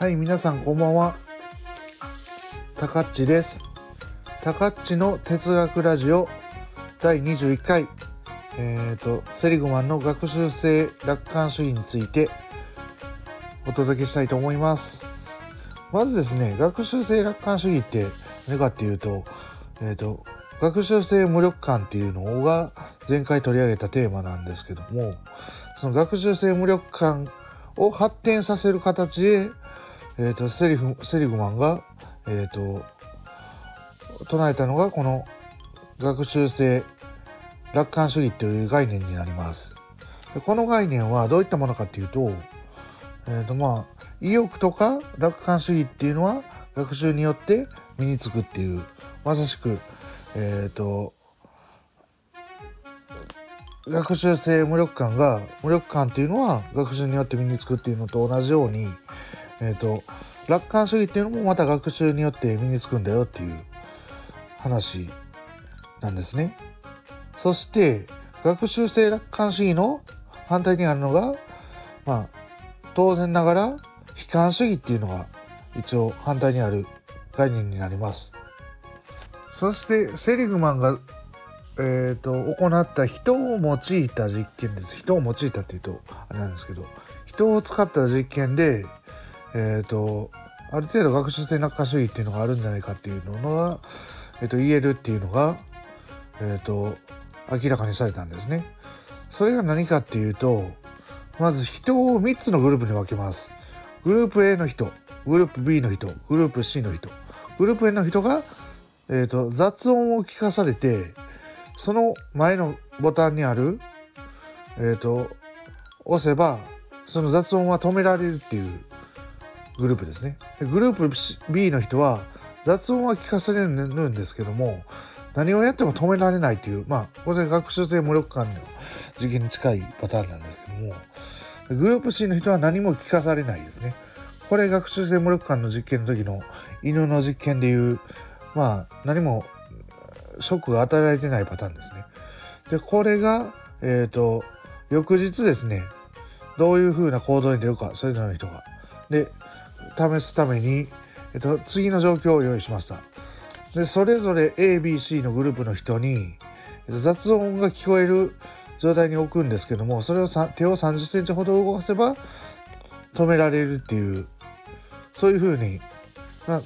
はい、皆さんこんばんは。たかっちです。たかっちの哲学ラジオ第21回。えっ、と、セリグマンの学習性楽観主義についてお届けしたいと思います。まずですね、学習性楽観主義って何かっていうと、えっ、と、学習性無力感っていうのが前回取り上げたテーマなんですけども、その学習性無力感を発展させる形で、えー、とセリフセリグマンが、えー、と唱えたのがこの学習性楽観主義という概念になります。この概念はどういったものかっていうと,、えーとまあ、意欲とか楽観主義っていうのは学習によって身につくっていうまさしく、えー、と学習性無力感が無力感っていうのは学習によって身につくっていうのと同じように、えー、と楽観主義っていうのもまた学習によって身につくんだよっていう話なんですね。そして学習性楽観主義の反対にあるのがまあ当然ながら悲観主義っていうのが一応反対にある概念になります。そしてセリグマンがえーと、行った人を用いた実験です人を用いたっていうとあれなんですけど人を使った実験で、えーと、ある程度学習性楽観主義っていうのがあるんじゃないかっていうのが、えーと、言えるっていうのが、えー、と明らかにされたんですね。それが何かっていうとまず人を3つのグループに分けます。グループ A の人グループ B の人グループ C の人グループ A の人が、えー、と雑音を聞かされてその前のボタンにある、えっ、ー、と、押せば、その雑音は止められるっていうグループですね。でグループ B の人は雑音は聞かされるんですけども、何をやっても止められないっていう、まあ、これ学習性無力感の次元に近いパターンなんですけども、グループ C の人は何も聞かされないですね。これ学習性無力感の実験の時の犬の実験でいう、まあ、何もショックが与えられてないパターンですね。でこれが、えーと、翌日ですねどういうふうな行動に出るかそれぞれの人が。で試すために、えーと、次の状況を用意しました。でそれぞれ ABC のグループの人に、えー、と雑音が聞こえる状態に置くんですけどもそれを手を3 0センチほど動かせば止められるっていうそういうふうに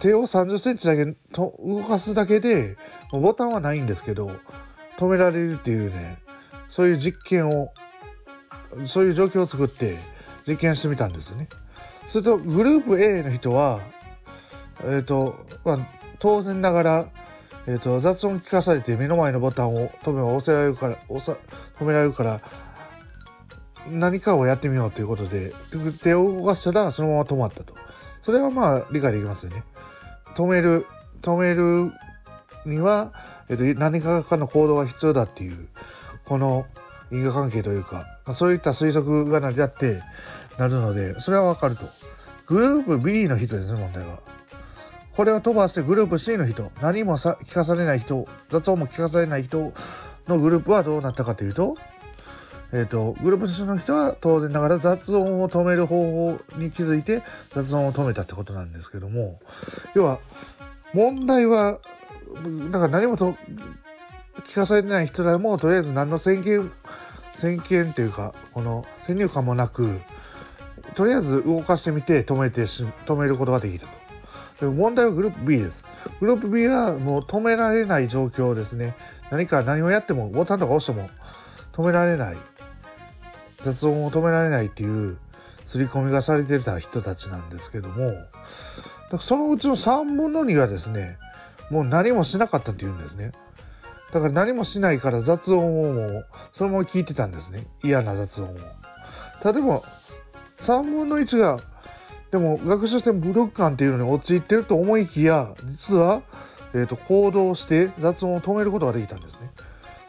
手を3 0センチだけと動かすだけでボタンはないんですけど止められるっていうねそういう実験をそういう状況を作って実験してみたんですよね。するとグループ A の人はえ、ー、と、まあ、当然ながら、えーと、雑音聞かされて目の前のボタンを止め押せられるから押さ止められるから何かをやってみようということで手を動かしたらそのまま止まったと。それはまあ理解できますよね。止める止めるには、えっと、何かの行動が必要だっていうこの因果関係というかそういった推測が成り立ってなるのでそれはわかると。グループ B の人ですね問題は。これを飛ばしてグループ C の人何もさ聞かされない人雑音も聞かされない人のグループはどうなったかというと,、えーと、グループ C の人は当然ながら雑音を止める方法に気づいて雑音を止めたってことなんですけども要は問題はだから何もと聞かされてない人らもとりあえず何の先見先見っていうかこの先入観もなくとりあえず動かしてみて止めて止めることができたと。で問題はグループ B です。グループ B はもう止められない状況ですね。何か何をやってもボタンとか押しても止められない雑音を止められないっていう刷り込みがされてた人たちなんですけどもそのうちの3分の2がですねもう何もしなかったっていうんですね。だから何もしないから雑音をもうそのまま聞いてたんですね。嫌な雑音を。例えば3分の1がでも学習してブロック感っていうのに陥ってると思いきや実は、えーと、行動して雑音を止めることができたんですね。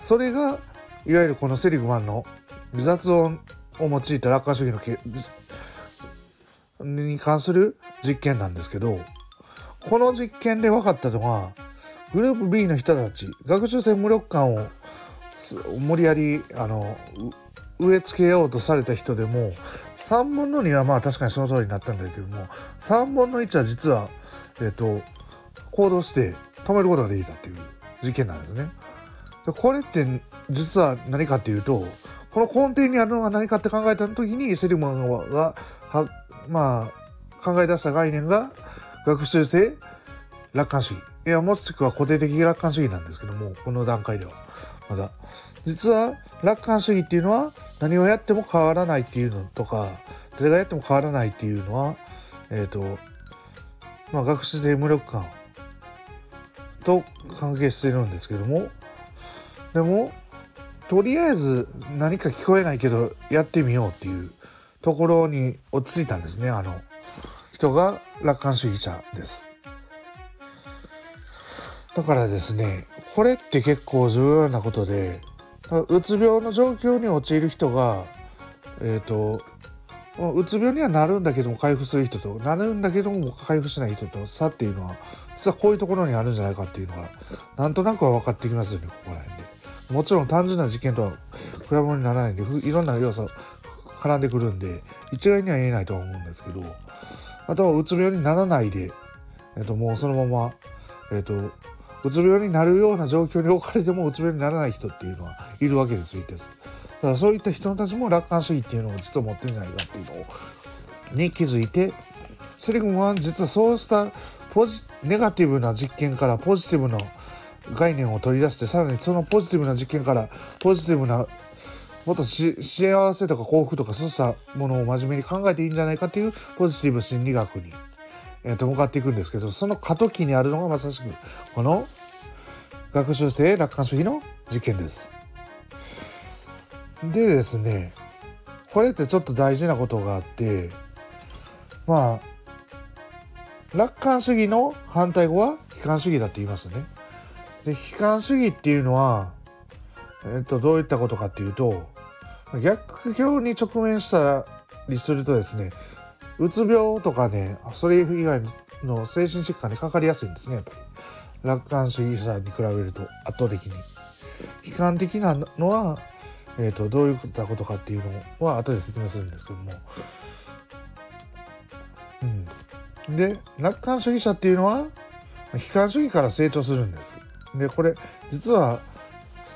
それがいわゆるこのセリグマンの雑音を用いた楽観主義のけに関する実験なんですけどこの実験で分かったのはグループ B の人たち学習性無力感を無理やりあの植え付けようとされた人でも3分の2はまあ確かにその通りになったんだけども3分の1は実は、えーと、行動して止めることができたっていう事件なんですね。でこれって実は何かっていうとこの根底にあるのが何かって考えた時にセリモンがはまあ考え出した概念が学習性楽観主義。いやもしくは固定的楽観主義なんですけどもこの段階では。まだ。実は楽観主義っていうのは何をやっても変わらないっていうのとか誰がやっても変わらないっていうのはえっ、ー、とまあ学習性無力感と関係してるんですけどもでもとりあえず何か聞こえないけどやってみようっていうところに落ち着いたんですねあの人が楽観主義者です。だからですねこれって結構重要なことでうつ病の状況に陥る人がえ、ー、とうつ病にはなるんだけども回復する人となるんだけども回復しない人と差っていうのは実はこういうところにあるんじゃないかっていうのがなんとなくは分かってきますよねここら辺で。もちろん単純な事件とは比べ物にならないんでいろんな要素絡んでくるんで一概には言えないとは思うんですけどあとはうつ病にならないで、えっと、もうそのまま、えっと、うつ病になるような状況に置かれてもうつ病にならない人っていうのはいるわけですよ一定数。だからそういった人たちも楽観主義っていうのを実は持ってるんじゃないかっていうのをに気づいてセリグムは実はそうしたポジネガティブな実験からポジティブな概念を取り出してさらにそのポジティブな実験からポジティブなもっと幸せとか幸福とかそうしたものを真面目に考えていいんじゃないかっていうポジティブ心理学に、えー、と向かっていくんですけどその過渡期にあるのがまさしくこの学習性楽観主義の実験です。でですねこれってちょっと大事なことがあってまあ楽観主義の反対語は悲観主義だって言いますね。で悲観主義っていうのは、えっと、どういったことかっていうと逆境に直面したりするとですねうつ病とかねそれ以外の精神疾患にかかりやすいんですね。やっぱり楽観主義者に比べると圧倒的に。悲観的なのは、えーと、どういったことかっていうのは後で説明するんですけども、うん、で楽観主義者っていうのは悲観主義から成長するんです。でこれ実は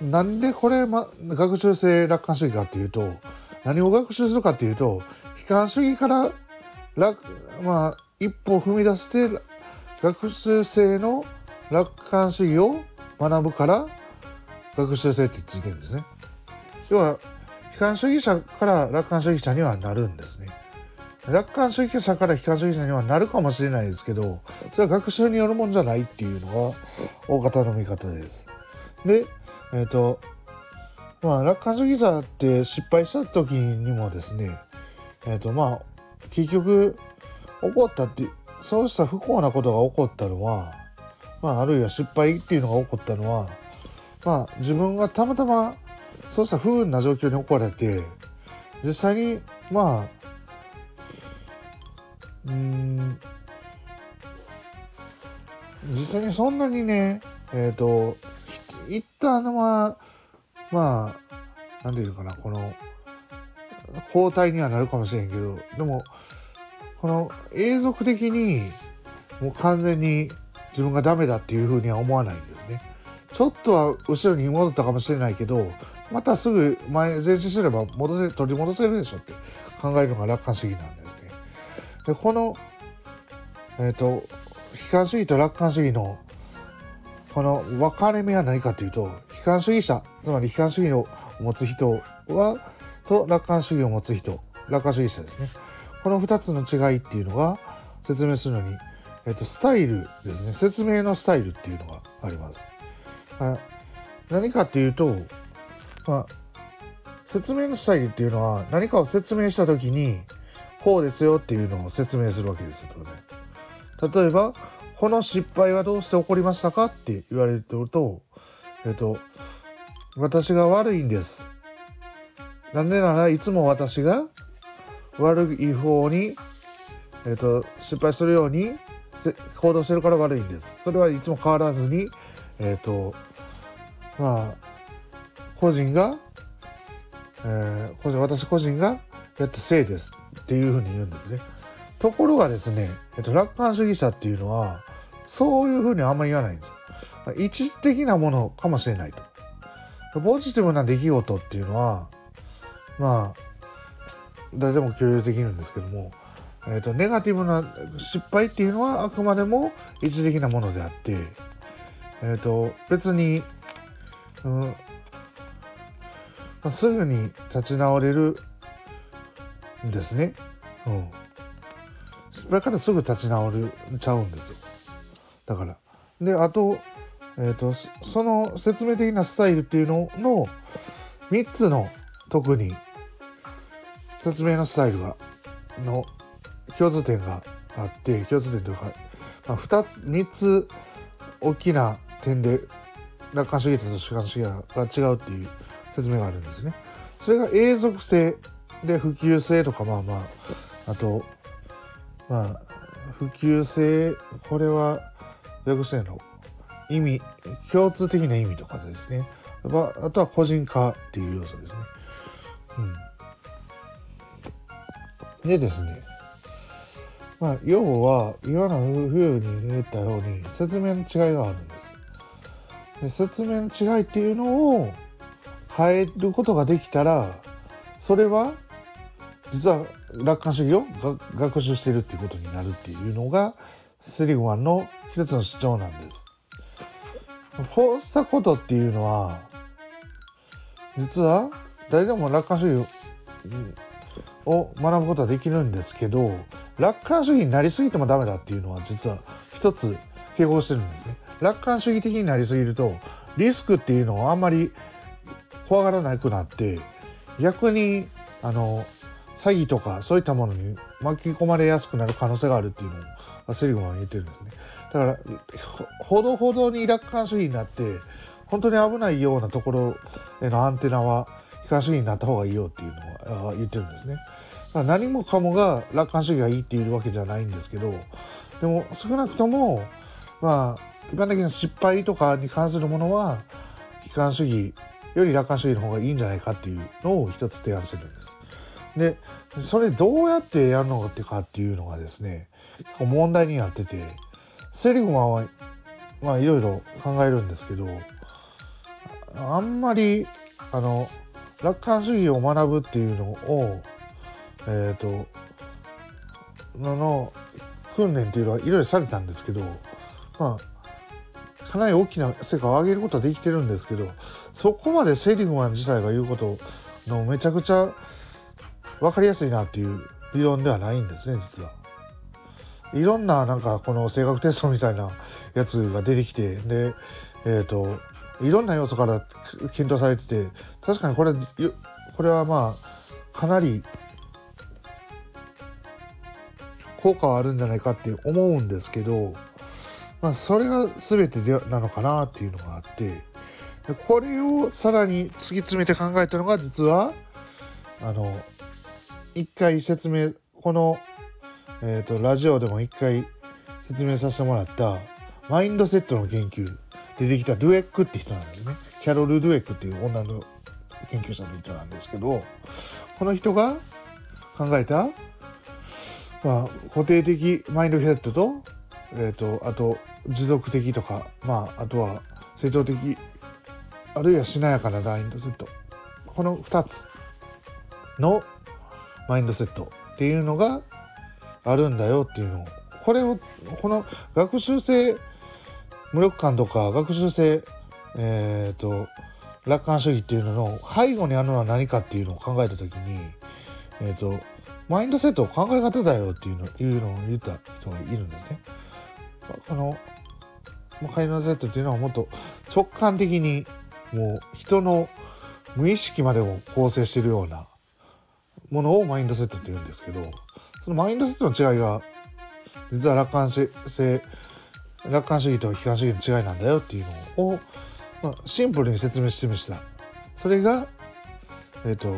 なんでこれ、ま、学習性楽観主義かっていうと何を学習するかっていうと悲観主義から楽、まあ、一歩踏み出して学習性の楽観主義を学ぶから学習性ってついてるんですね。要は悲観主義者から楽観主義者にはなるんですね。楽観主義者から悲観主義者にはなるかもしれないですけどそれは学習によるもんじゃないっていうのが大方の見方です。でえっ、ー、とまあ楽観主義者って失敗した時にもですねえっ、ー、とまあ結局起こったってそうした不幸なことが起こったのはまああるいは失敗っていうのが起こったのはまあ自分がたまたまそうした不運な状況に置かれて実際にまあうん実際にそんなにねえっ、ー、と一旦はまあ何て言うかなこの包帯にはなるかもしれんけどでもこの永続的にもう完全に自分がダメだっていうふうには思わないんですね。ちょっとは後ろに戻ったかもしれないけどまたすぐ前前進すれば戻せ取り戻せるでしょって考えるのが楽観主義なんですね。でこのえっ、ー、と悲観主義と楽観主義のこの分かれ目は何かというと悲観主義者つまり悲観主義を持つ人はと楽観主義を持つ人楽観主義者ですねこの2つの違いっていうのが説明するのに、えっと、スタイルですね説明のスタイルっていうのがあります。何かっていうと、まあ、説明のスタイルっていうのは何かを説明した時にこうですよっていうのを説明するわけですよ当然。例えばこの失敗はどうして起こりましたかって言われると、えっと、私が悪いんです。なんでならいつも私が悪い方に、えっと、失敗するように行動してるから悪いんです。それはいつも変わらずに、えっと、まあ、個人が、えー、個人私個人がやったせいです。っていうふうに言うんですね。ところがですね、えっと、楽観主義者っていうのはそういうふうにあんまり言わないんですよ。一時的なものかもしれないと。ポジティブな出来事っていうのはまあ誰でも共有できるんですけども、えーと、ネガティブな失敗っていうのはあくまでも一時的なものであって、えーと、別に、うんまあすぐに立ち直れるんですね。うん。失敗からすぐ立ち直るちゃうんですよ。だから。で、あと、えっ、ー、と、その説明的なスタイルっていうのの3つの特に説明のスタイルが、の共通点があって、共通点というか、まあ、2つ、3つ大きな点で楽観主義と主観主義が違うっていう説明があるんですね。それが永続性で普及性とかまあまああとまあ普及性これは訳性の意味共通的な意味とかですねあとは個人化っていう要素ですね。うん、でですねまあ要は今のふうに言ったように説明の違いがあるんです。で説明の違いっていうのを変えることができたらそれは実は楽観主義を学習してるっていうことになるっていうのがセリグマンの一つの主張なんです。こうしたことっていうのは実は誰でも楽観主義を学ぶことはできるんですけど楽観主義になりすぎてもダメだっていうのは実は一つ併合してるんですね。楽観主義的になりすぎるとリスクっていうのをあんまり怖がらなくなって逆にあの詐欺とかそういったものに巻き込まれやすくなる可能性があるっていうのをセリグマンは言ってるんですね。だからほどほどに楽観主義になって本当に危ないようなところへのアンテナは悲観主義になった方がいいよっていうのは言ってるんですね。何もかもが楽観主義がいいっていうわけじゃないんですけどでも少なくともまあ一般的な失敗とかに関するものは悲観主義より楽観主義の方がいいんじゃないかっていうのを一つ提案してるんです。でそれどうやってやるのかっていうのがですね問題になっててセリグマはまあいろいろ考えるんですけどあんまりあの楽観主義を学ぶっていうのをえっ、ー、との訓練っていうのはいろいろされたんですけどまあかなり大きな成果を上げることはできてるんですけどそこまでセリグマン自体が言うことのめちゃくちゃ分かりやすいなっていう理論ではないんですね実は。いろんななんかこの性格テストみたいなやつが出てきてでえっ、ー、といろんな要素から検討されてて確かにこれこれはまあかなり効果はあるんじゃないかって思うんですけど、まあ、それが全てでなのかなっていうのがあってこれをさらに突き詰めて考えたのが実はあの一回説明このえっ、ー、と、ラジオでも一回説明させてもらったマインドセットの研究。出てきたドゥエックって人なんですね。キャロル・ドゥエックっていう女の研究者の人なんですけど、この人が考えた、まあ、固定的マインドセットと、えっ、ー、と、あと持続的とか、まあ、あとは成長的、あるいはしなやかなマインドセット。この2つのマインドセットっていうのがあるんだよっていうのをこれをこの学習性無力感とか学習性え、ー、と楽観主義っていうのの背後にあるのは何かっていうのを考えた時にえ、ー、とマインドセット考え方だよっていうのいうのを言った人がいるんですね。このマインドセットっていうのはもっと直感的にもう人の無意識までを構成しているようなものをマインドセットって言うんですけどそのマインドセットの違いが実は楽観性楽観主義と悲観主義の違いなんだよっていうのを、まあ、シンプルに説明してみました。それがえっ、ー、と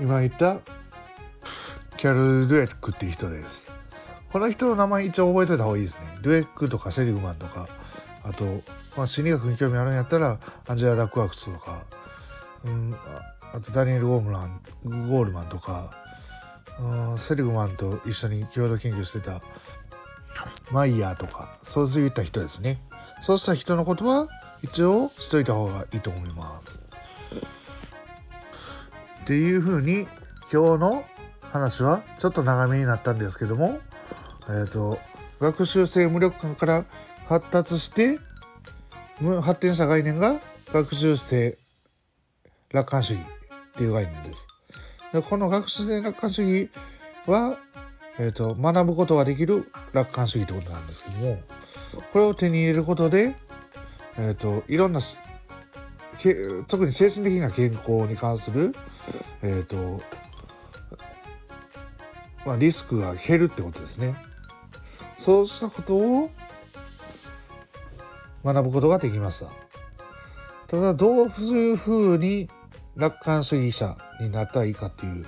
今言ったキャロル・ドゥエックっていう人です。この人の名前一応覚えておいた方がいいですね。ドゥエックとかセリグマンとかあと、まあ、心理学に興味あるんやったらアンジェラ・ダックワースとか、うん、あとダニエル・ゴームランゴールマンとかうんセリグマンと一緒に共同研究してたマイヤーとかそういった人ですねそうした人のことは一応しといた方がいいと思いますっていうふうに今日の話はちょっと長めになったんですけどもえっ、ー、と学習性無力感から発達して発展した概念が学習性楽観主義っていう概念です。でこの学習性楽観主義は、えーと、学ぶことができる楽観主義ってことなんですけどもこれを手に入れることで、えーと、いろんな特に精神的な健康に関する、えーとまあ、リスクが減るってことですね。そうしたことを学ぶことができました。ただどういうふうに楽観主義者になったらいいかっていう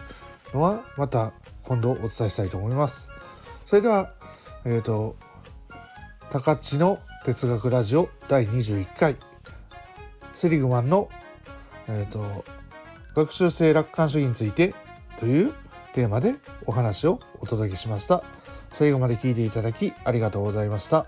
のはまた今度お伝えしたいと思います。それでは、えっ、ー、と、高知の哲学ラジオ第21回セリグマンの、えっ、ー、と、学習性楽観主義についてというテーマでお話をお届けしました。最後まで聞いていただきありがとうございました。